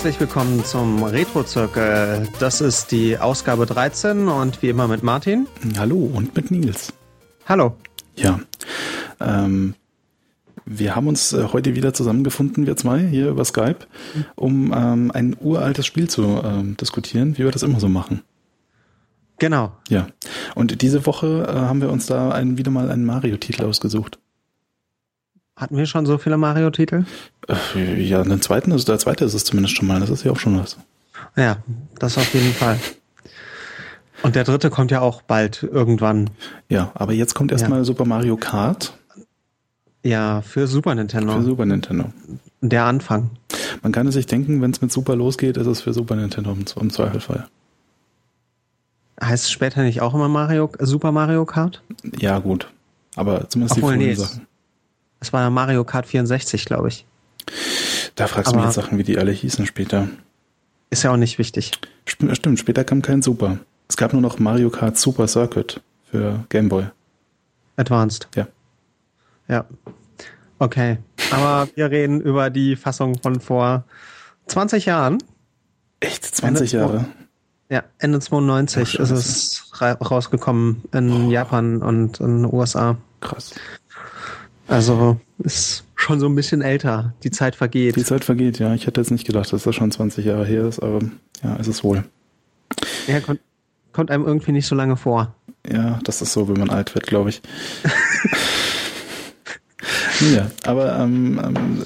herzlich willkommen zum Retro-Zirkel. Das ist die Ausgabe 13 und wie immer mit Martin. Hallo und mit Nils. Hallo. Ja, ähm, wir haben uns äh, heute wieder zusammengefunden, wir zwei, hier über Skype, um ähm, ein uraltes Spiel zu ähm, diskutieren, wie wir das immer so machen. Genau. Ja, und diese Woche äh, haben wir uns da ein, wieder mal einen Mario-Titel ausgesucht. Hatten wir schon so viele Mario-Titel? Äh, ja, den zweiten, also der zweite ist es zumindest schon mal, das ist ja auch schon was. Ja, das auf jeden Fall. Und der dritte kommt ja auch bald irgendwann. Ja, aber jetzt kommt erstmal ja. Super Mario Kart. Ja, für Super Nintendo. Für Super Nintendo. Der Anfang. Man kann es sich denken, wenn es mit Super losgeht, ist es für Super Nintendo im, im Zweifelfall. Heißt es später nicht auch immer Mario, Super Mario Kart? Ja, gut. Aber zumindest Obwohl, die nee, Sachen. Es war Mario Kart 64, glaube ich. Da fragst du mich jetzt Sachen, wie die alle hießen später. Ist ja auch nicht wichtig. Stimmt, später kam kein Super. Es gab nur noch Mario Kart Super Circuit für Game Boy. Advanced. Ja. Ja. Okay. Aber wir reden über die Fassung von vor 20 Jahren. Echt? 20 Ende Jahre? Ja, Ende 92 Ach, ist es rausgekommen in oh. Japan und in den USA. Krass. Also ist schon so ein bisschen älter. Die Zeit vergeht. Die Zeit vergeht, ja. Ich hätte jetzt nicht gedacht, dass das schon 20 Jahre her ist, aber ja, ist es wohl. Ja, kommt, kommt einem irgendwie nicht so lange vor. Ja, das ist so, wenn man alt wird, glaube ich. ja, aber ähm, ähm,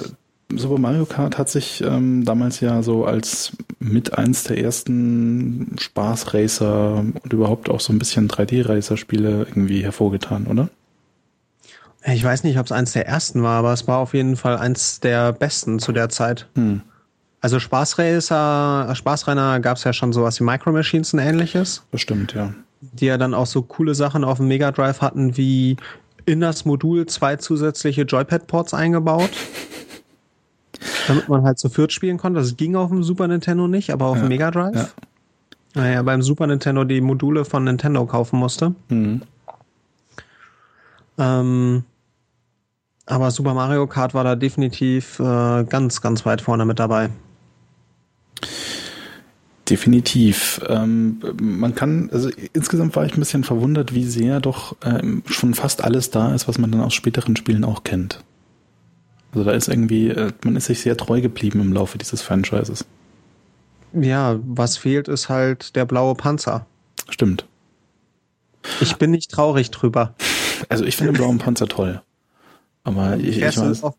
Super Mario Kart hat sich ähm, damals ja so als mit eins der ersten Spaßracer und überhaupt auch so ein bisschen 3D-Racer-Spiele irgendwie hervorgetan, oder? Ich weiß nicht, ob es eins der ersten war, aber es war auf jeden Fall eins der besten zu der Zeit. Hm. Also Spaßracer, Spaßrenner gab es ja schon sowas wie Micro Machines und ähnliches. Bestimmt, ja. Die ja dann auch so coole Sachen auf dem Mega Drive hatten, wie in das Modul zwei zusätzliche Joypad-Ports eingebaut. damit man halt zu viert spielen konnte. Das ging auf dem Super Nintendo nicht, aber auf ja, dem Mega Drive. Ja. Naja, beim Super Nintendo die Module von Nintendo kaufen musste. Mhm. Ähm, aber Super Mario Kart war da definitiv äh, ganz, ganz weit vorne mit dabei. Definitiv. Ähm, man kann, also insgesamt war ich ein bisschen verwundert, wie sehr doch ähm, schon fast alles da ist, was man dann aus späteren Spielen auch kennt. Also da ist irgendwie, äh, man ist sich sehr treu geblieben im Laufe dieses Franchises. Ja, was fehlt, ist halt der blaue Panzer. Stimmt. Ich bin nicht traurig drüber. Also ich finde den blauen Panzer toll. Aber ich, fährst, ich weiß, du oft,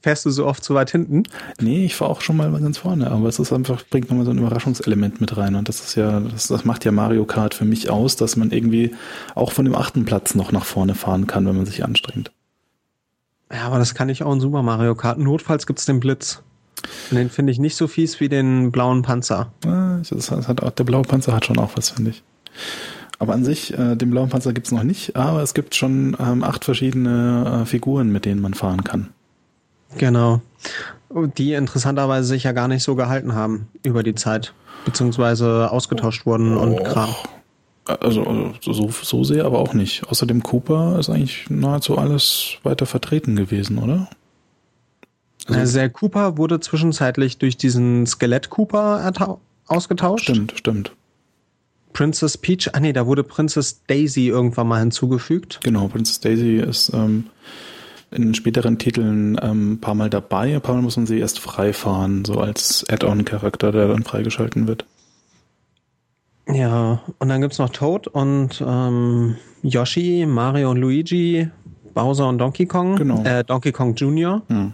fährst du so oft zu weit hinten? Nee, ich fahre auch schon mal ganz vorne, aber es ist einfach, bringt nochmal so ein Überraschungselement mit rein. Und das ist ja, das, das macht ja Mario Kart für mich aus, dass man irgendwie auch von dem achten Platz noch nach vorne fahren kann, wenn man sich anstrengt. Ja, aber das kann ich auch in Super Mario Kart. Notfalls gibt's den Blitz. Und den finde ich nicht so fies wie den blauen Panzer. Ja, das hat auch, der blaue Panzer hat schon auch was, finde ich. Aber an sich, äh, den blauen Panzer gibt's noch nicht, aber es gibt schon ähm, acht verschiedene äh, Figuren, mit denen man fahren kann. Genau. Die interessanterweise sich ja gar nicht so gehalten haben über die Zeit, beziehungsweise ausgetauscht wurden oh, und Kram. Also, also so, so sehr aber auch nicht. Außerdem Cooper ist eigentlich nahezu alles weiter vertreten gewesen, oder? Also, also der Cooper wurde zwischenzeitlich durch diesen Skelett Cooper ausgetauscht. Stimmt, stimmt. Princess Peach, ah nee, da wurde Princess Daisy irgendwann mal hinzugefügt. Genau, Princess Daisy ist ähm, in späteren Titeln ähm, ein paar Mal dabei, ein paar Mal muss man sie erst freifahren, so als Add-on-Charakter, der dann freigeschalten wird. Ja, und dann gibt's noch Toad und ähm, Yoshi, Mario und Luigi, Bowser und Donkey Kong. Genau. Äh, Donkey Kong Jr. Hm.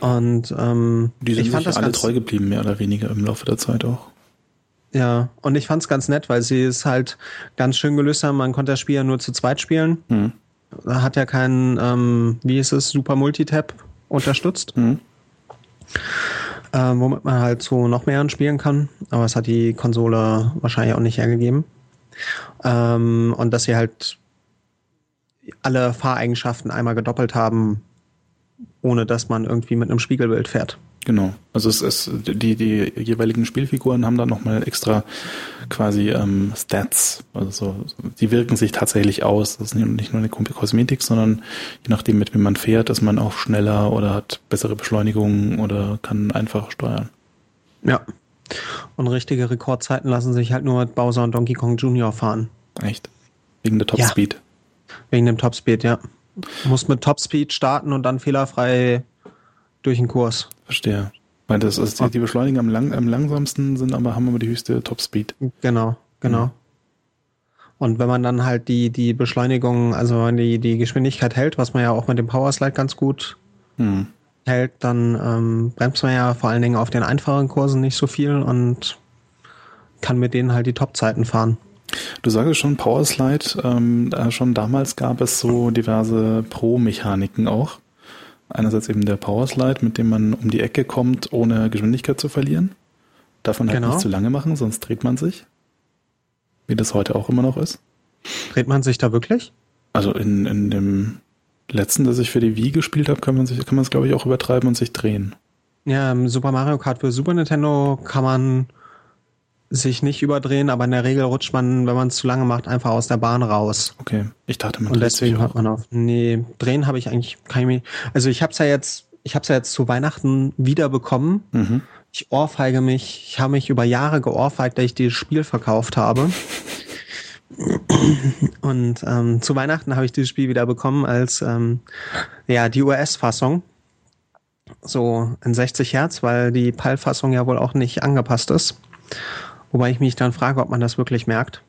Und ähm, die sind ich fand das alle treu geblieben, mehr oder weniger im Laufe der Zeit auch. Ja, und ich fand's ganz nett, weil sie es halt ganz schön gelöst haben. Man konnte das Spiel ja nur zu zweit spielen. Mhm. Hat ja keinen, ähm, wie ist es, Super Multitap unterstützt. Mhm. Ähm, womit man halt so noch mehr spielen kann. Aber es hat die Konsole wahrscheinlich auch nicht hergegeben. Ähm, und dass sie halt alle Fahreigenschaften einmal gedoppelt haben, ohne dass man irgendwie mit einem Spiegelbild fährt. Genau. Also es ist die die jeweiligen Spielfiguren haben dann nochmal extra quasi ähm, Stats. Also so, die wirken sich tatsächlich aus. Das ist nicht nur eine Kosmetik, sondern je nachdem, mit wem man fährt, ist man auch schneller oder hat bessere Beschleunigung oder kann einfacher steuern. Ja. Und richtige Rekordzeiten lassen sich halt nur mit Bowser und Donkey Kong Jr. fahren. Echt? Wegen der Topspeed. Ja. Wegen dem Topspeed, ja. Du musst mit Topspeed starten und dann fehlerfrei durch den Kurs. Verstehe. Weil das ist die, die Beschleuniger am, lang, am langsamsten sind, aber haben aber die höchste Topspeed. Genau, genau. Mhm. Und wenn man dann halt die, die Beschleunigung, also die, die Geschwindigkeit hält, was man ja auch mit dem Powerslide ganz gut mhm. hält, dann ähm, bremst man ja vor allen Dingen auf den einfachen Kursen nicht so viel und kann mit denen halt die Topzeiten fahren. Du sagst schon Powerslide, ähm, schon damals gab es so diverse Pro-Mechaniken auch. Einerseits eben der Powerslide, mit dem man um die Ecke kommt, ohne Geschwindigkeit zu verlieren. Darf man halt genau. nicht zu lange machen, sonst dreht man sich. Wie das heute auch immer noch ist. Dreht man sich da wirklich? Also in, in dem letzten, das ich für die Wii gespielt habe, kann man sich, kann man es glaube ich auch übertreiben und sich drehen. Ja, im Super Mario Kart für Super Nintendo kann man sich nicht überdrehen, aber in der Regel rutscht man, wenn man es zu lange macht, einfach aus der Bahn raus. Okay, ich dachte man Und deswegen hat man auf. Nee, drehen habe ich eigentlich kein Also ich habe es ja jetzt, ich habe es ja jetzt zu Weihnachten wieder bekommen. Mhm. Ich ohrfeige mich, ich habe mich über Jahre geohrfeigt, dass ich dieses Spiel verkauft habe. Und ähm, zu Weihnachten habe ich dieses Spiel wieder bekommen als ähm, ja die US-Fassung. So in 60 Hertz, weil die PAL-Fassung ja wohl auch nicht angepasst ist. Wobei ich mich dann frage, ob man das wirklich merkt.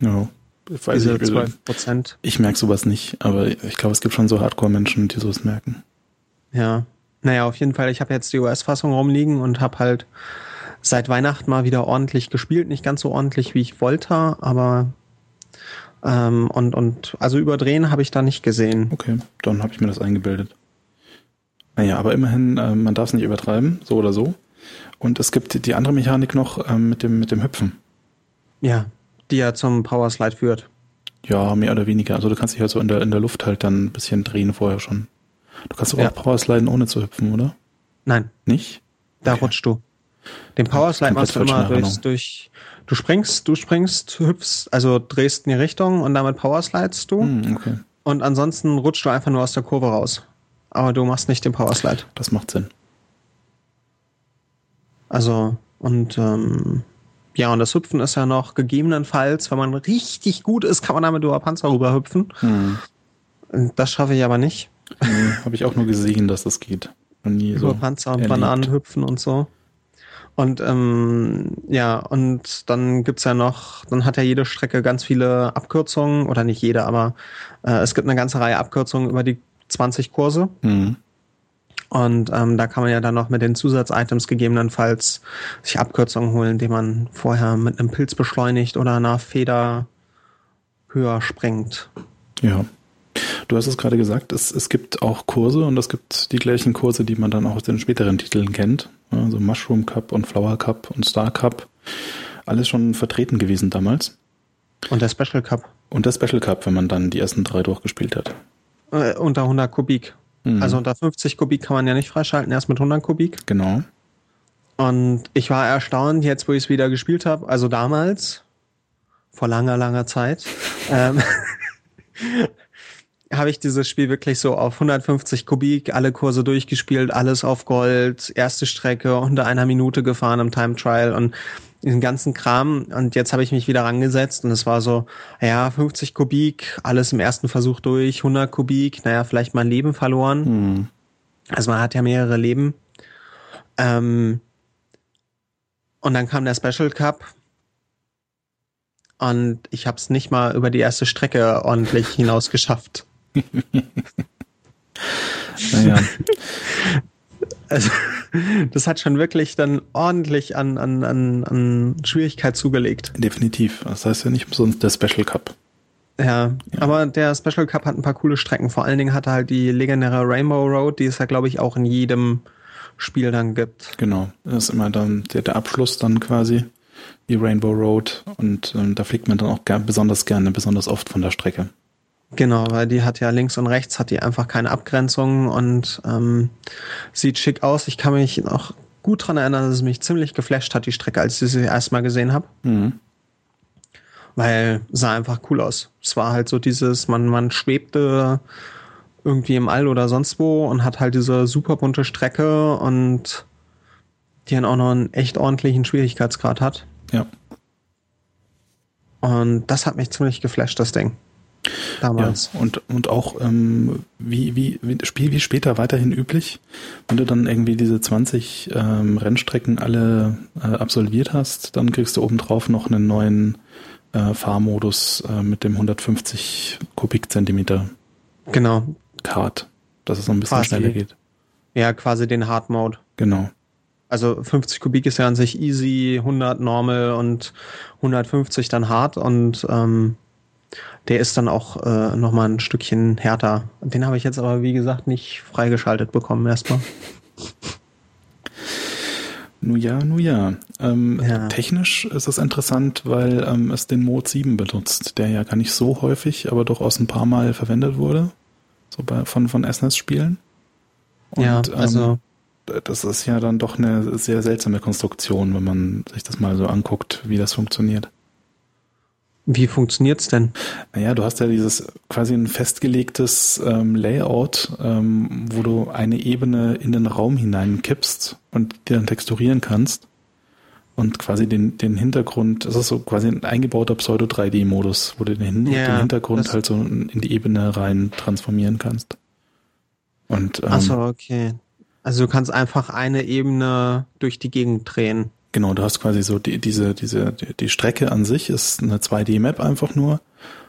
Ja. Ich weiß Diese 12 Prozent. Ich merke sowas nicht, aber ich glaube, es gibt schon so Hardcore-Menschen, die sowas merken. Ja. Naja, auf jeden Fall, ich habe jetzt die US-Fassung rumliegen und habe halt seit Weihnachten mal wieder ordentlich gespielt. Nicht ganz so ordentlich, wie ich wollte, aber ähm, und, und also überdrehen habe ich da nicht gesehen. Okay, dann habe ich mir das eingebildet. Naja, aber immerhin, äh, man darf es nicht übertreiben, so oder so. Und es gibt die andere Mechanik noch ähm, mit, dem, mit dem Hüpfen. Ja, die ja zum Powerslide führt. Ja, mehr oder weniger. Also du kannst dich halt so in der, in der Luft halt dann ein bisschen drehen vorher schon. Du kannst aber ja. auch Powersliden ohne zu hüpfen, oder? Nein. Nicht? Da okay. rutschst du. Den Powerslide machst du immer durch, durch, du springst, du springst, hüpfst, also drehst in die Richtung und damit Powerslidest du. Mm, okay. Und ansonsten rutschst du einfach nur aus der Kurve raus. Aber du machst nicht den Powerslide. Das macht Sinn. Also, und ähm, ja, und das Hüpfen ist ja noch gegebenenfalls, wenn man richtig gut ist, kann man damit über Panzer rüberhüpfen. Hm. Das schaffe ich aber nicht. Nee, Habe ich auch nur gesehen, dass das geht. Über so Panzer und erlebt. Bananen hüpfen und so. Und ähm, ja, und dann gibt's ja noch, dann hat ja jede Strecke ganz viele Abkürzungen, oder nicht jede, aber äh, es gibt eine ganze Reihe Abkürzungen über die 20 Kurse. Mhm. Und ähm, da kann man ja dann noch mit den Zusatzitems gegebenenfalls sich Abkürzungen holen, indem man vorher mit einem Pilz beschleunigt oder einer Feder höher springt. Ja. Du hast es gerade gesagt, es, es gibt auch Kurse und es gibt die gleichen Kurse, die man dann auch aus den späteren Titeln kennt. Also Mushroom Cup und Flower Cup und Star Cup. Alles schon vertreten gewesen damals. Und der Special Cup. Und der Special Cup, wenn man dann die ersten drei durchgespielt hat. Äh, unter 100 Kubik. Mhm. Also unter 50 Kubik kann man ja nicht freischalten, erst mit 100 Kubik. Genau. Und ich war erstaunt, jetzt wo ich es wieder gespielt habe, also damals, vor langer, langer Zeit, ähm, habe ich dieses Spiel wirklich so auf 150 Kubik, alle Kurse durchgespielt, alles auf Gold, erste Strecke unter einer Minute gefahren im Time Trial und diesen ganzen Kram. Und jetzt habe ich mich wieder rangesetzt und es war so, ja, 50 Kubik, alles im ersten Versuch durch, 100 Kubik, naja, vielleicht mein Leben verloren. Hm. Also man hat ja mehrere Leben. Ähm, und dann kam der Special Cup. Und ich habe es nicht mal über die erste Strecke ordentlich hinaus geschafft. naja. Also, das hat schon wirklich dann ordentlich an, an, an, an Schwierigkeit zugelegt. Definitiv. Das heißt ja nicht umsonst der Special Cup. Ja, ja, aber der Special Cup hat ein paar coole Strecken. Vor allen Dingen hat er halt die legendäre Rainbow Road, die es ja, glaube ich, auch in jedem Spiel dann gibt. Genau. Das ist immer dann der, der Abschluss dann quasi, die Rainbow Road. Und ähm, da fliegt man dann auch besonders gerne, besonders oft von der Strecke. Genau, weil die hat ja links und rechts hat die einfach keine Abgrenzung und ähm, sieht schick aus. Ich kann mich noch gut dran erinnern, dass es mich ziemlich geflasht hat, die Strecke, als ich sie erstmal gesehen habe. Mhm. Weil sah einfach cool aus. Es war halt so dieses, man, man schwebte irgendwie im All oder sonst wo und hat halt diese super bunte Strecke und die dann auch noch einen echt ordentlichen Schwierigkeitsgrad hat. Ja. Und das hat mich ziemlich geflasht, das Ding. Damals. Ja, und, und auch ähm, wie, wie, wie, Spiel wie später weiterhin üblich, wenn du dann irgendwie diese 20 ähm, Rennstrecken alle äh, absolviert hast, dann kriegst du obendrauf noch einen neuen äh, Fahrmodus äh, mit dem 150 Kubikzentimeter. Genau. Kart, dass es noch ein bisschen quasi, schneller geht. Ja, quasi den Hard Mode. Genau. Also 50 Kubik ist ja an sich easy, 100 normal und 150 dann hart und ähm, der ist dann auch äh, nochmal ein Stückchen härter. Den habe ich jetzt aber, wie gesagt, nicht freigeschaltet bekommen erstmal. Nu ja, nu ja. Ähm, ja. Technisch ist es interessant, weil ähm, es den Mode 7 benutzt, der ja gar nicht so häufig, aber durchaus ein paar Mal verwendet wurde. So bei, von, von SNES-Spielen. Ja, also. Ähm, das ist ja dann doch eine sehr seltsame Konstruktion, wenn man sich das mal so anguckt, wie das funktioniert. Wie funktioniert's denn? Naja, du hast ja dieses quasi ein festgelegtes ähm, Layout, ähm, wo du eine Ebene in den Raum hineinkippst und die dann texturieren kannst. Und quasi den, den Hintergrund, das ist so quasi ein eingebauter Pseudo-3D-Modus, wo du den, ja, den Hintergrund halt so in die Ebene rein transformieren kannst. Und, ähm, Ach so, okay. Also du kannst einfach eine Ebene durch die Gegend drehen. Genau, du hast quasi so die, diese, diese, die Strecke an sich ist eine 2D-Map einfach nur.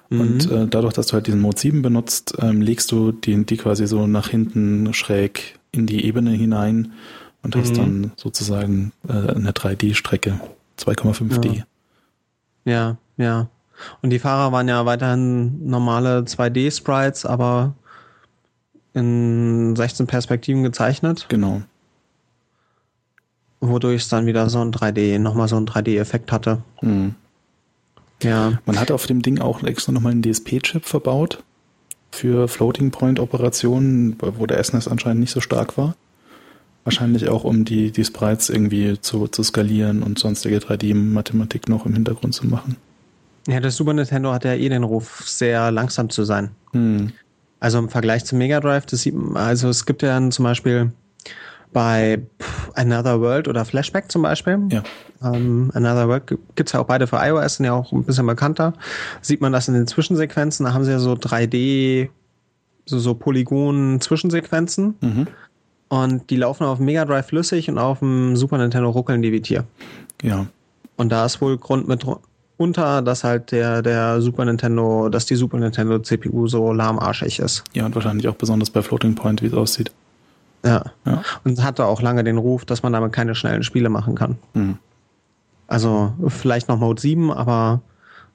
Mhm. Und äh, dadurch, dass du halt diesen Mode 7 benutzt, ähm, legst du die, die quasi so nach hinten schräg in die Ebene hinein und mhm. hast dann sozusagen äh, eine 3D-Strecke, 2,5D. Ja. ja, ja. Und die Fahrer waren ja weiterhin normale 2D-Sprites, aber in 16 Perspektiven gezeichnet. Genau wodurch es dann wieder so ein 3D, nochmal so ein 3D-Effekt hatte. Mhm. Ja. Man hat auf dem Ding auch extra nochmal einen DSP-Chip verbaut für Floating-Point-Operationen, wo der SNES anscheinend nicht so stark war. Wahrscheinlich auch, um die, die Sprites irgendwie zu, zu skalieren und sonstige 3D-Mathematik noch im Hintergrund zu machen. Ja, das Super Nintendo hat ja eh den Ruf, sehr langsam zu sein. Hm. Also im Vergleich zum Mega Drive, das sieht, also es gibt ja dann zum Beispiel bei Another World oder Flashback zum Beispiel. Ja. Ähm, Another World gibt es ja auch beide für iOS, sind ja auch ein bisschen bekannter. Sieht man das in den Zwischensequenzen, da haben sie ja so 3D, so, so Polygon-Zwischensequenzen. Mhm. Und die laufen auf dem Mega Drive flüssig und auf dem Super Nintendo ruckeln die wie Tier. Ja. Und da ist wohl Grund mit unter, dass halt der, der Super Nintendo, dass die Super Nintendo CPU so lahmarschig ist. Ja, und wahrscheinlich auch besonders bei Floating Point, wie es aussieht. Ja. ja. Und hatte auch lange den Ruf, dass man damit keine schnellen Spiele machen kann. Mhm. Also vielleicht noch Mode 7, aber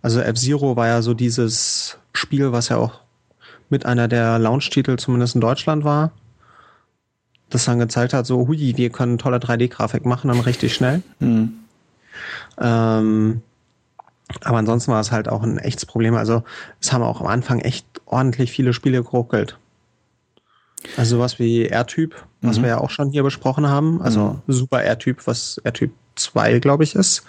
also F-Zero war ja so dieses Spiel, was ja auch mit einer der Launch-Titel zumindest in Deutschland war. Das dann gezeigt hat, so, hui, wir können tolle 3D-Grafik machen, dann richtig schnell. Mhm. Ähm, aber ansonsten war es halt auch ein echtes Problem. Also es haben auch am Anfang echt ordentlich viele Spiele geruckelt. Also sowas wie R-Typ, was mhm. wir ja auch schon hier besprochen haben, also mhm. super R-Typ, was R-Typ 2, glaube ich, ist,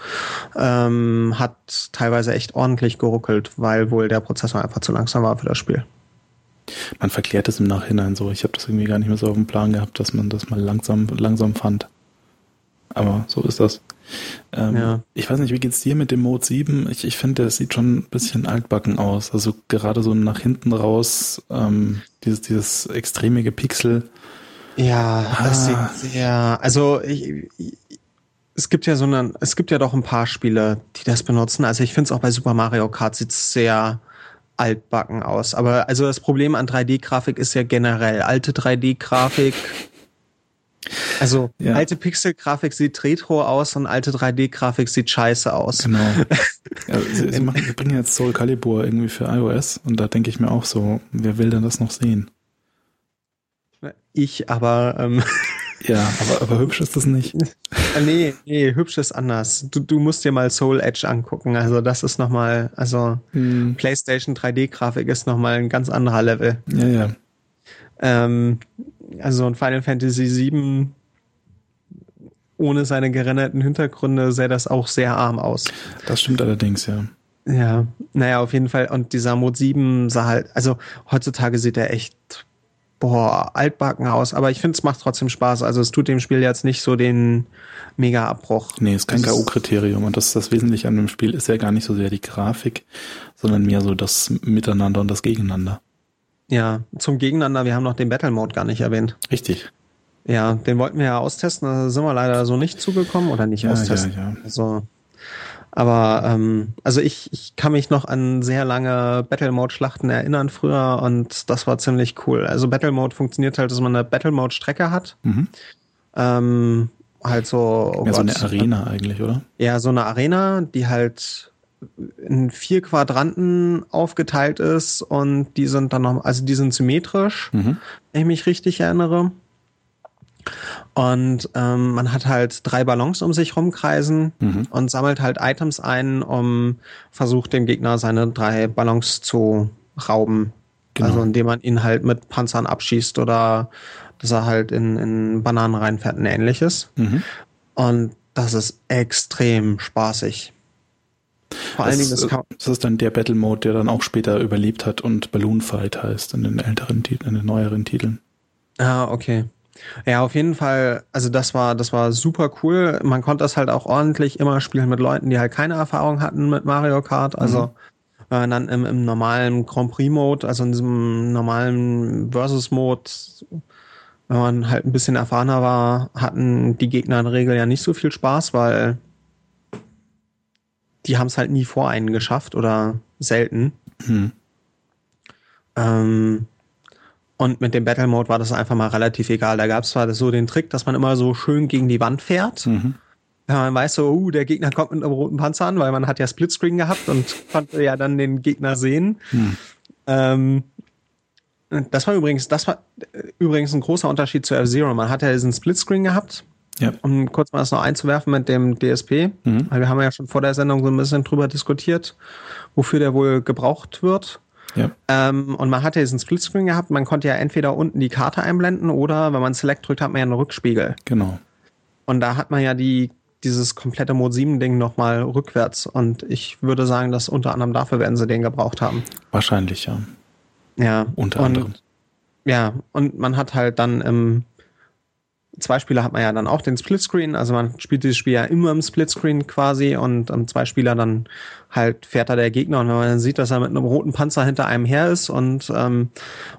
ähm, hat teilweise echt ordentlich geruckelt, weil wohl der Prozessor einfach zu langsam war für das Spiel. Man verklärt es im Nachhinein so. Ich habe das irgendwie gar nicht mehr so auf dem Plan gehabt, dass man das mal langsam, langsam fand. Aber so ist das. Ähm, ja. Ich weiß nicht, wie geht's dir mit dem Mode 7? Ich, ich finde, das sieht schon ein bisschen altbacken aus. Also gerade so nach hinten raus, ähm, dieses, dieses extreme Gepixel. Ja, ah. das sieht sehr, also ich, ich, es gibt ja so eine, es gibt ja doch ein paar Spiele, die das benutzen. Also ich finde es auch bei Super Mario Kart sieht sehr altbacken aus. Aber also das Problem an 3D-Grafik ist ja generell alte 3D-Grafik also ja. alte Pixel-Grafik sieht retro aus und alte 3D-Grafik sieht scheiße aus. Genau. Ja, sie, sie, machen, sie bringen jetzt Soul Calibur irgendwie für iOS und da denke ich mir auch so, wer will denn das noch sehen? Ich, aber ähm, Ja, aber, aber hübsch ist das nicht. Nee, nee, hübsch ist anders. Du, du musst dir mal Soul Edge angucken. Also das ist nochmal, also hm. PlayStation 3D-Grafik ist nochmal ein ganz anderer Level. Ja, ja. Ähm, also ein Final Fantasy VII ohne seine gerenderten Hintergründe sähe das auch sehr arm aus. Das stimmt allerdings, ja. Ja, naja, auf jeden Fall. Und dieser Mode 7 sah halt, also heutzutage sieht er echt, boah, altbacken aus. Aber ich finde, es macht trotzdem Spaß. Also es tut dem Spiel jetzt nicht so den Mega-Abbruch. Nee, ist kein K.O.-Kriterium. Und das, das Wesentliche an dem Spiel ist ja gar nicht so sehr die Grafik, sondern mehr so das Miteinander und das Gegeneinander. Ja, zum Gegeneinander, wir haben noch den Battle Mode gar nicht erwähnt. Richtig. Ja, den wollten wir ja austesten, da sind wir leider so nicht zugekommen oder nicht ja, austesten. Ja, ja. Also, aber ähm, also ich, ich kann mich noch an sehr lange Battle Mode Schlachten erinnern früher und das war ziemlich cool. Also Battle Mode funktioniert halt, dass man eine Battle Mode Strecke hat. Mhm. Ähm, halt so. Oh ja, Gott, so eine Arena eigentlich, oder? Ja, so eine Arena, die halt in vier Quadranten aufgeteilt ist und die sind dann noch, also die sind symmetrisch, mhm. wenn ich mich richtig erinnere. Und ähm, man hat halt drei Ballons um sich rumkreisen mhm. und sammelt halt Items ein, um versucht dem Gegner seine drei Ballons zu rauben. Genau. Also indem man ihn halt mit Panzern abschießt oder dass er halt in, in Bananen reinfährt und ähnliches. Mhm. Und das ist extrem spaßig. Vor allen Dingen, das, kann das ist dann der Battle Mode, der dann auch später überlebt hat und Balloon Fight heißt in den älteren Titeln, in den neueren Titeln. Ah, okay. Ja, auf jeden Fall, also das war, das war super cool. Man konnte das halt auch ordentlich immer spielen mit Leuten, die halt keine Erfahrung hatten mit Mario Kart. Also mhm. äh, dann im, im normalen Grand Prix Mode, also in diesem normalen Versus Mode, wenn man halt ein bisschen erfahrener war, hatten die Gegner in der Regel ja nicht so viel Spaß, weil die haben es halt nie vor einen geschafft oder selten. Mhm. Ähm, und mit dem Battle Mode war das einfach mal relativ egal. Da gab es zwar so den Trick, dass man immer so schön gegen die Wand fährt. Mhm. Ja, man weiß so, uh, der Gegner kommt mit einem roten Panzer an, weil man hat ja Splitscreen gehabt und konnte ja dann den Gegner sehen. Mhm. Ähm, das war übrigens, das war übrigens ein großer Unterschied zu F-Zero. Man hat ja diesen Splitscreen gehabt. Ja. Um kurz mal das noch einzuwerfen mit dem DSP, mhm. weil wir haben ja schon vor der Sendung so ein bisschen drüber diskutiert, wofür der wohl gebraucht wird. Ja. Ähm, und man hatte diesen Splitscreen gehabt, man konnte ja entweder unten die Karte einblenden oder wenn man Select drückt, hat man ja einen Rückspiegel. Genau. Und da hat man ja die, dieses komplette Mode 7 Ding nochmal rückwärts. Und ich würde sagen, dass unter anderem dafür werden sie den gebraucht haben. Wahrscheinlich, ja. Ja. Unter und, anderem. Ja, und man hat halt dann im zwei Spieler hat man ja dann auch den Splitscreen, also man spielt dieses Spiel ja immer im Splitscreen quasi und um, zwei Spieler dann halt fährt da der Gegner und wenn man dann sieht, dass er mit einem roten Panzer hinter einem her ist und ähm,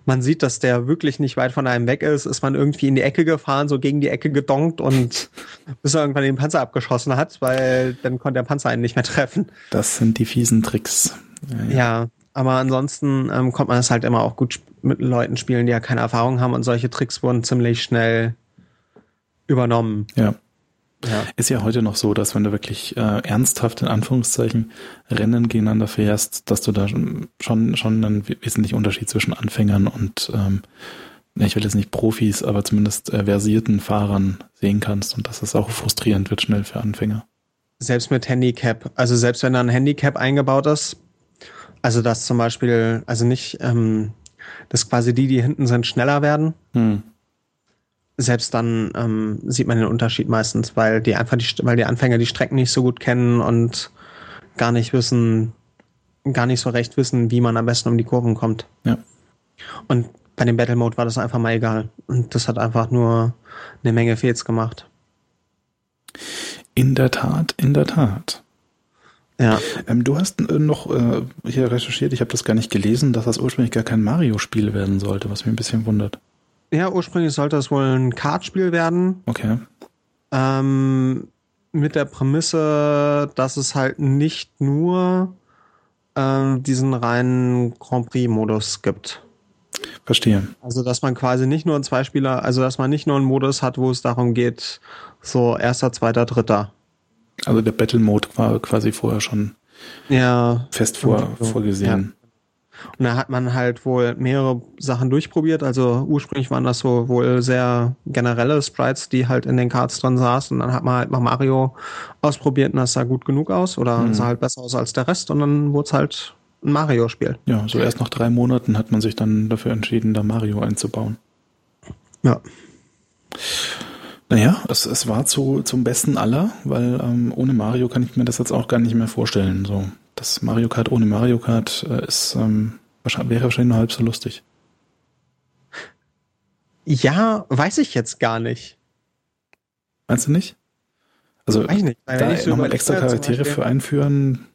man sieht, dass der wirklich nicht weit von einem weg ist, ist man irgendwie in die Ecke gefahren, so gegen die Ecke gedonkt und bis er irgendwann den Panzer abgeschossen hat, weil dann konnte der Panzer einen nicht mehr treffen. Das sind die fiesen Tricks. Ja, ja. aber ansonsten ähm, kommt man es halt immer auch gut mit Leuten spielen, die ja keine Erfahrung haben und solche Tricks wurden ziemlich schnell übernommen. Ja. Ja. Ist ja heute noch so, dass wenn du wirklich äh, ernsthaft in Anführungszeichen Rennen gegeneinander fährst, dass du da schon schon einen wesentlichen Unterschied zwischen Anfängern und ähm, ich will jetzt nicht Profis, aber zumindest äh, versierten Fahrern sehen kannst und dass es auch frustrierend wird schnell für Anfänger. Selbst mit Handicap, also selbst wenn da ein Handicap eingebaut ist, also dass zum Beispiel, also nicht, ähm, dass quasi die, die hinten sind, schneller werden. Hm selbst dann ähm, sieht man den Unterschied meistens, weil die einfach die, weil die Anfänger die Strecken nicht so gut kennen und gar nicht wissen, gar nicht so recht wissen, wie man am besten um die Kurven kommt. Ja. Und bei dem Battle Mode war das einfach mal egal. Und das hat einfach nur eine Menge Fehls gemacht. In der Tat, in der Tat. Ja. Ähm, du hast äh, noch äh, hier recherchiert, ich habe das gar nicht gelesen, dass das ursprünglich gar kein Mario-Spiel werden sollte, was mich ein bisschen wundert. Ja, ursprünglich sollte es wohl ein Kartspiel werden. Okay. Ähm, mit der Prämisse, dass es halt nicht nur ähm, diesen reinen Grand Prix-Modus gibt. Verstehe. Also, dass man quasi nicht nur ein Zweispieler, also dass man nicht nur einen Modus hat, wo es darum geht, so erster, zweiter, dritter. Also der Battle Mode war quasi vorher schon ja, fest vor, vorgesehen. Und da hat man halt wohl mehrere Sachen durchprobiert. Also ursprünglich waren das so wohl sehr generelle Sprites, die halt in den Cards drin saßen. Und dann hat man halt mal Mario ausprobiert und das sah gut genug aus oder mhm. sah halt besser aus als der Rest. Und dann wurde es halt ein Mario-Spiel. Ja, so erst nach drei Monaten hat man sich dann dafür entschieden, da Mario einzubauen. Ja. Naja, es, es war zu, zum Besten aller, weil ähm, ohne Mario kann ich mir das jetzt auch gar nicht mehr vorstellen. So, das Mario Kart ohne Mario Kart äh, ist ähm, wahrscheinlich, wäre wahrscheinlich nur halb so lustig. Ja, weiß ich jetzt gar nicht. Meinst du nicht? Also weiß nicht, da nochmal extra Charaktere für einführen.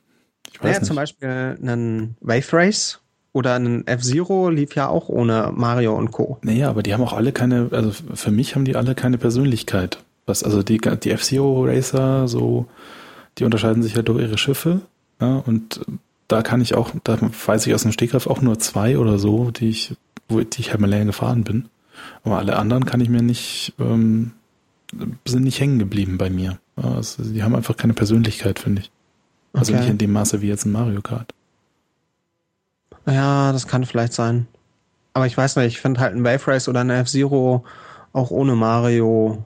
Ich weiß naja, nicht. zum Beispiel einen Wave Race oder ein F-Zero lief ja auch ohne Mario und Co. Naja, aber die haben auch alle keine, also für mich haben die alle keine Persönlichkeit. Was, also die, die F-Zero Racer, so, die unterscheiden sich ja halt durch ihre Schiffe. Ja, und da kann ich auch, da weiß ich aus dem Stegreif auch nur zwei oder so, die ich, wo die ich halt mal länger gefahren bin. Aber alle anderen kann ich mir nicht, ähm, sind nicht hängen geblieben bei mir. Also die haben einfach keine Persönlichkeit, finde ich. Also okay. nicht in dem Maße wie jetzt ein Mario Kart. Ja, das kann vielleicht sein. Aber ich weiß nicht, ich finde halt ein Wave Race oder ein F-Zero auch ohne Mario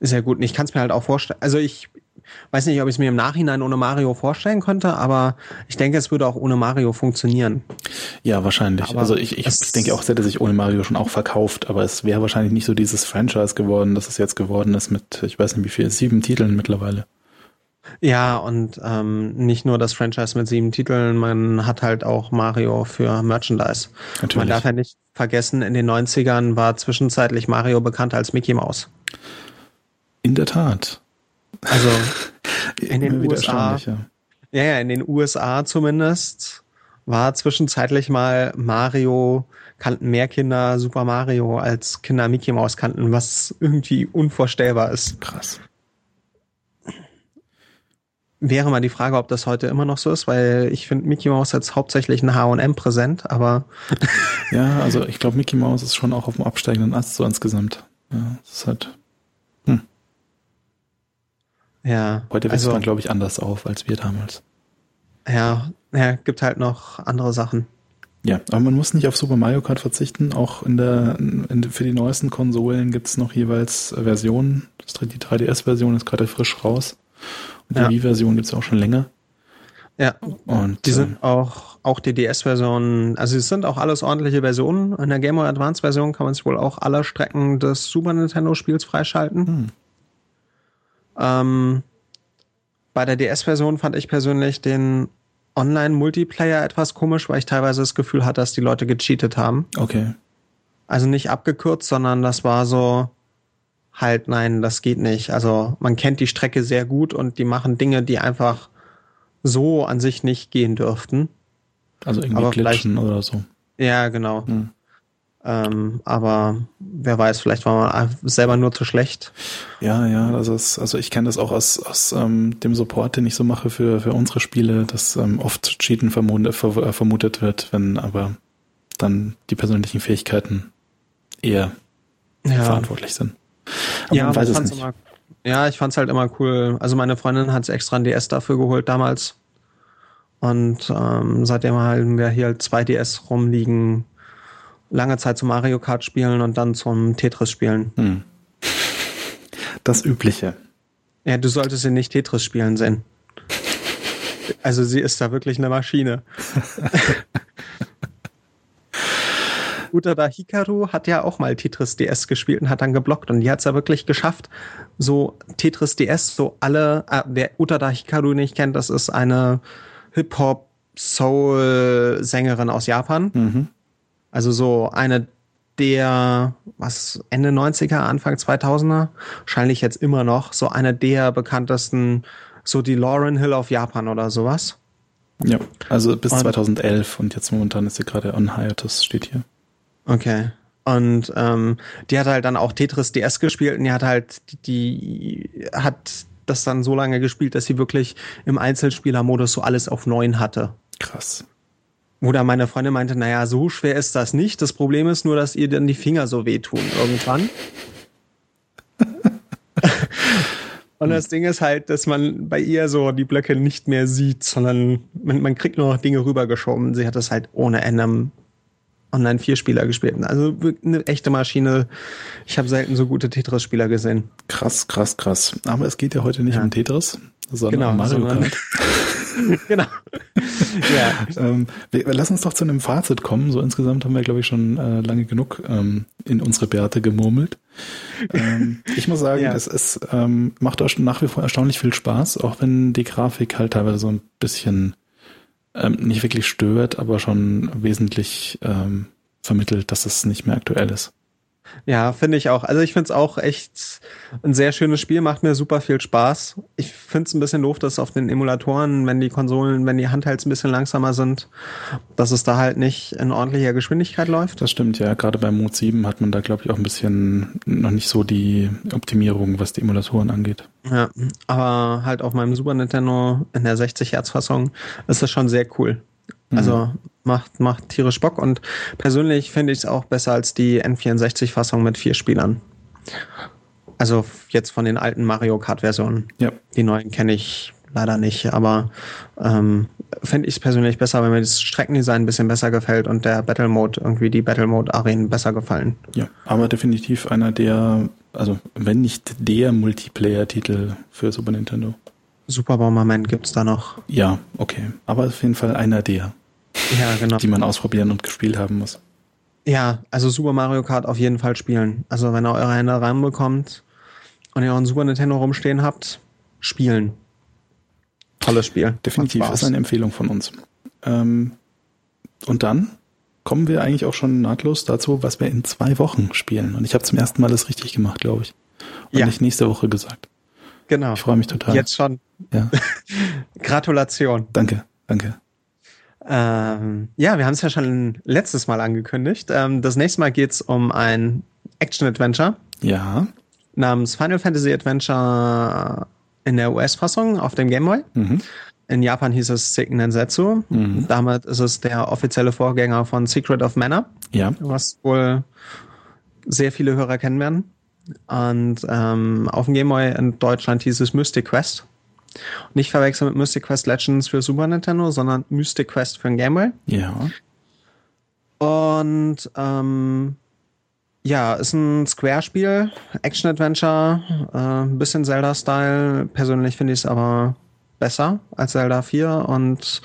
ist ja gut. Ich kann es mir halt auch vorstellen. Also ich weiß nicht, ob ich es mir im Nachhinein ohne Mario vorstellen könnte, aber ich denke, es würde auch ohne Mario funktionieren. Ja, wahrscheinlich. Aber also ich, ich, denke auch, es hätte sich ohne Mario schon auch verkauft, aber es wäre wahrscheinlich nicht so dieses Franchise geworden, das es jetzt geworden ist mit, ich weiß nicht wie viel, sieben Titeln mittlerweile. Ja, und ähm, nicht nur das Franchise mit sieben Titeln, man hat halt auch Mario für Merchandise. Natürlich. Man darf ja nicht vergessen, in den 90ern war zwischenzeitlich Mario bekannt als Mickey Mouse. In der Tat. Also in den USA. Ja. ja, ja, in den USA zumindest war zwischenzeitlich mal Mario kannten mehr Kinder Super Mario als Kinder Mickey Mouse kannten, was irgendwie unvorstellbar ist. Krass. Wäre mal die Frage, ob das heute immer noch so ist, weil ich finde Mickey Mouse jetzt hauptsächlich ein H&M präsent, aber ja, also ich glaube Mickey Mouse ist schon auch auf dem absteigenden Ast so insgesamt. Ja, das ist halt hm. Ja. Heute wächst also, man glaube ich anders auf als wir damals. Ja, ja, gibt halt noch andere Sachen. Ja, aber man muss nicht auf Super Mario Kart verzichten. Auch in der, in, für die neuesten Konsolen gibt es noch jeweils Versionen. Die 3DS-Version ist gerade frisch raus. Und die ja. Wii-Version gibt es auch schon länger. Ja. Und die sind äh, auch, auch die DS-Versionen, also es sind auch alles ordentliche Versionen. In der Game Boy Advance-Version kann man sich wohl auch alle Strecken des Super Nintendo-Spiels freischalten. Hm. Ähm, bei der DS-Version fand ich persönlich den Online-Multiplayer etwas komisch, weil ich teilweise das Gefühl hatte, dass die Leute gecheatet haben. Okay. Also nicht abgekürzt, sondern das war so, halt, nein, das geht nicht. Also man kennt die Strecke sehr gut und die machen Dinge, die einfach so an sich nicht gehen dürften. Also irgendwie aber glitschen oder so. Ja, genau. Hm. Ähm, aber wer weiß, vielleicht war man selber nur zu schlecht. Ja, ja, also, es, also ich kenne das auch aus, aus ähm, dem Support, den ich so mache für, für unsere Spiele, dass ähm, oft Cheaten vermutet, vermutet wird, wenn aber dann die persönlichen Fähigkeiten eher ja. verantwortlich sind. Aber ja, man weiß es nicht. Immer, ja, ich fand's halt immer cool. Also meine Freundin hat extra ein DS dafür geholt damals. Und ähm, seitdem haben wir hier halt zwei DS rumliegen, lange Zeit zum Mario Kart spielen und dann zum Tetris spielen. Hm. Das Übliche. Ja, du solltest sie nicht Tetris spielen sehen. Also sie ist da wirklich eine Maschine. Utada Hikaru hat ja auch mal Tetris DS gespielt und hat dann geblockt und die hat es ja wirklich geschafft, so Tetris DS, so alle, äh, wer Utada Hikaru nicht kennt, das ist eine Hip-Hop Soul-Sängerin aus Japan. Mhm. Also so eine der, was, Ende 90er, Anfang 2000er, wahrscheinlich jetzt immer noch, so eine der bekanntesten, so die Lauren Hill auf Japan oder sowas. Ja, also bis und, 2011 und jetzt momentan ist sie gerade on hiatus, steht hier. Okay. Und ähm, die hat halt dann auch Tetris DS gespielt und die hat halt, die, die hat das dann so lange gespielt, dass sie wirklich im Einzelspielermodus so alles auf neun hatte. Krass. Oder meine Freundin meinte, naja, so schwer ist das nicht. Das Problem ist nur, dass ihr dann die Finger so wehtun irgendwann. Und das Ding ist halt, dass man bei ihr so die Blöcke nicht mehr sieht, sondern man, man kriegt nur noch Dinge rübergeschoben. Sie hat das halt ohne Ende Online-Vierspieler gespielt. Also eine echte Maschine. Ich habe selten so gute Tetris-Spieler gesehen. Krass, krass, krass. Aber es geht ja heute nicht ja. um Tetris, sondern genau, um Mario Kart. genau. ja. ähm, wir, lass uns doch zu einem Fazit kommen. So insgesamt haben wir, glaube ich, schon äh, lange genug ähm, in unsere Bärte gemurmelt. Ähm, ich muss sagen, ja. es ist, ähm, macht euch nach wie vor erstaunlich viel Spaß, auch wenn die Grafik halt teilweise so ein bisschen ähm, nicht wirklich stört, aber schon wesentlich ähm, vermittelt, dass es nicht mehr aktuell ist. Ja, finde ich auch. Also ich finde es auch echt ein sehr schönes Spiel, macht mir super viel Spaß. Ich finde es ein bisschen doof, dass auf den Emulatoren, wenn die Konsolen, wenn die Handhelds ein bisschen langsamer sind, dass es da halt nicht in ordentlicher Geschwindigkeit läuft. Das stimmt, ja. Gerade bei Mode 7 hat man da, glaube ich, auch ein bisschen noch nicht so die Optimierung, was die Emulatoren angeht. Ja, aber halt auf meinem Super Nintendo in der 60 Hertz Fassung ist das schon sehr cool. Also mhm. macht, macht tierisch Bock und persönlich finde ich es auch besser als die N64-Fassung mit vier Spielern. Also jetzt von den alten Mario Kart-Versionen. Ja. Die neuen kenne ich leider nicht, aber ähm, finde ich es persönlich besser, wenn mir das Streckendesign ein bisschen besser gefällt und der Battle Mode, irgendwie die Battle Mode Arenen besser gefallen. Ja, aber definitiv einer der, also wenn nicht der Multiplayer-Titel für Super Nintendo. Super Bomberman gibt es da noch. Ja, okay. Aber auf jeden Fall einer der ja, genau. die man ausprobieren und gespielt haben muss. Ja, also Super Mario Kart auf jeden Fall spielen. Also wenn ihr eure Hände reinbekommt und ihr auch ein Super Nintendo rumstehen habt, spielen. Tolles Spiel. Definitiv ist eine Empfehlung von uns. Ähm, und dann kommen wir eigentlich auch schon nahtlos dazu, was wir in zwei Wochen spielen. Und ich habe zum ersten Mal das richtig gemacht, glaube ich. Und ja. nicht nächste Woche gesagt. Genau. Ich freue mich total. Jetzt schon. Ja. Gratulation. Danke, danke. Ähm, ja, wir haben es ja schon letztes Mal angekündigt. Ähm, das nächste Mal geht es um ein Action-Adventure. Ja. Namens Final Fantasy Adventure in der US-Fassung auf dem Game Boy. Mhm. In Japan hieß es Seiken Nensetsu. Mhm. Damit ist es der offizielle Vorgänger von Secret of Mana. Ja. Was wohl sehr viele Hörer kennen werden. Und ähm, auf dem Game Boy in Deutschland hieß es Mystic Quest. Nicht verwechseln mit Mystic Quest Legends für Super Nintendo, sondern Mystic Quest für den Game Boy. Ja. Und ähm, ja, ist ein Square-Spiel, Action-Adventure, äh, ein bisschen Zelda-Style. Persönlich finde ich es aber besser als Zelda 4 und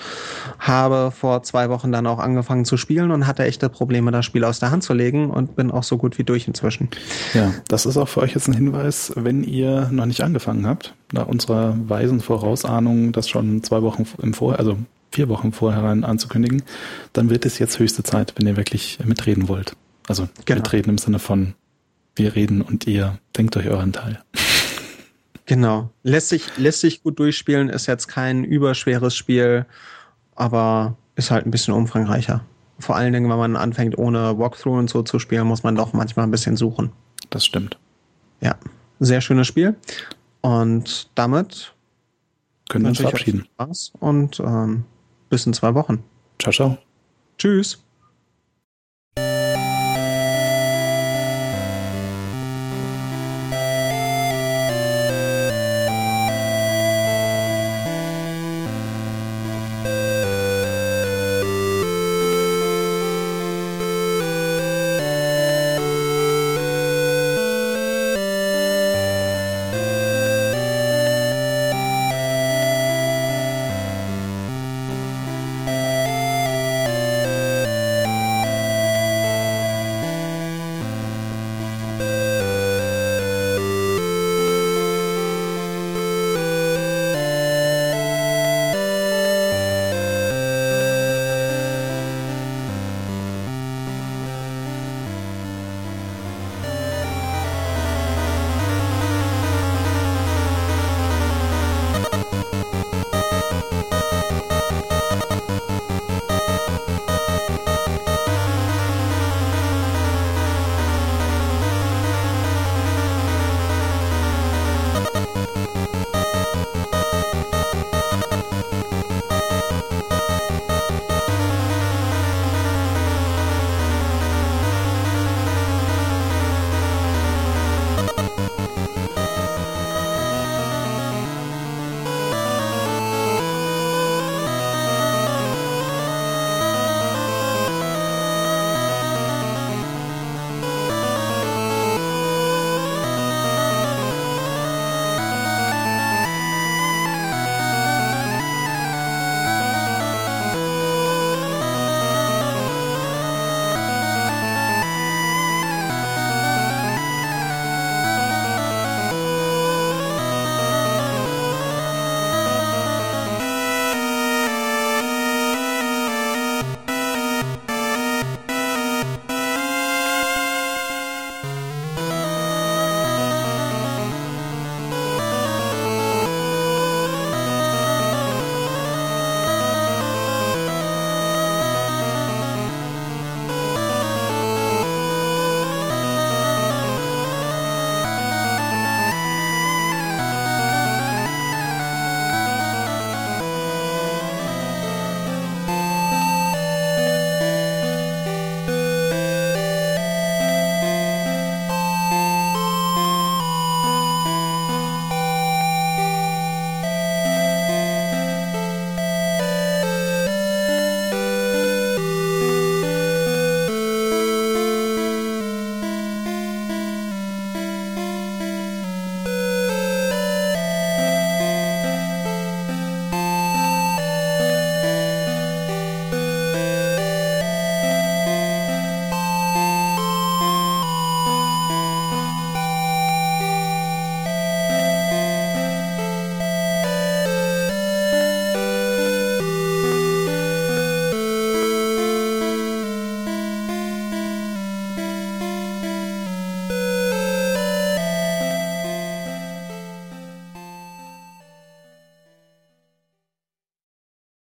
habe vor zwei Wochen dann auch angefangen zu spielen und hatte echte Probleme, das Spiel aus der Hand zu legen und bin auch so gut wie durch inzwischen. Ja, das ist auch für euch jetzt ein Hinweis, wenn ihr noch nicht angefangen habt, nach unserer weisen Vorausahnung, das schon zwei Wochen im Vor, also vier Wochen vorher anzukündigen, dann wird es jetzt höchste Zeit, wenn ihr wirklich mitreden wollt. Also genau. mitreden im Sinne von wir reden und ihr denkt euch euren Teil. Genau. Lässt sich, lässt sich gut durchspielen, ist jetzt kein überschweres Spiel, aber ist halt ein bisschen umfangreicher. Vor allen Dingen, wenn man anfängt, ohne Walkthrough und so zu spielen, muss man doch manchmal ein bisschen suchen. Das stimmt. Ja, sehr schönes Spiel. Und damit können wir uns verabschieden. Spaß und ähm, bis in zwei Wochen. Ciao, ciao. Tschüss.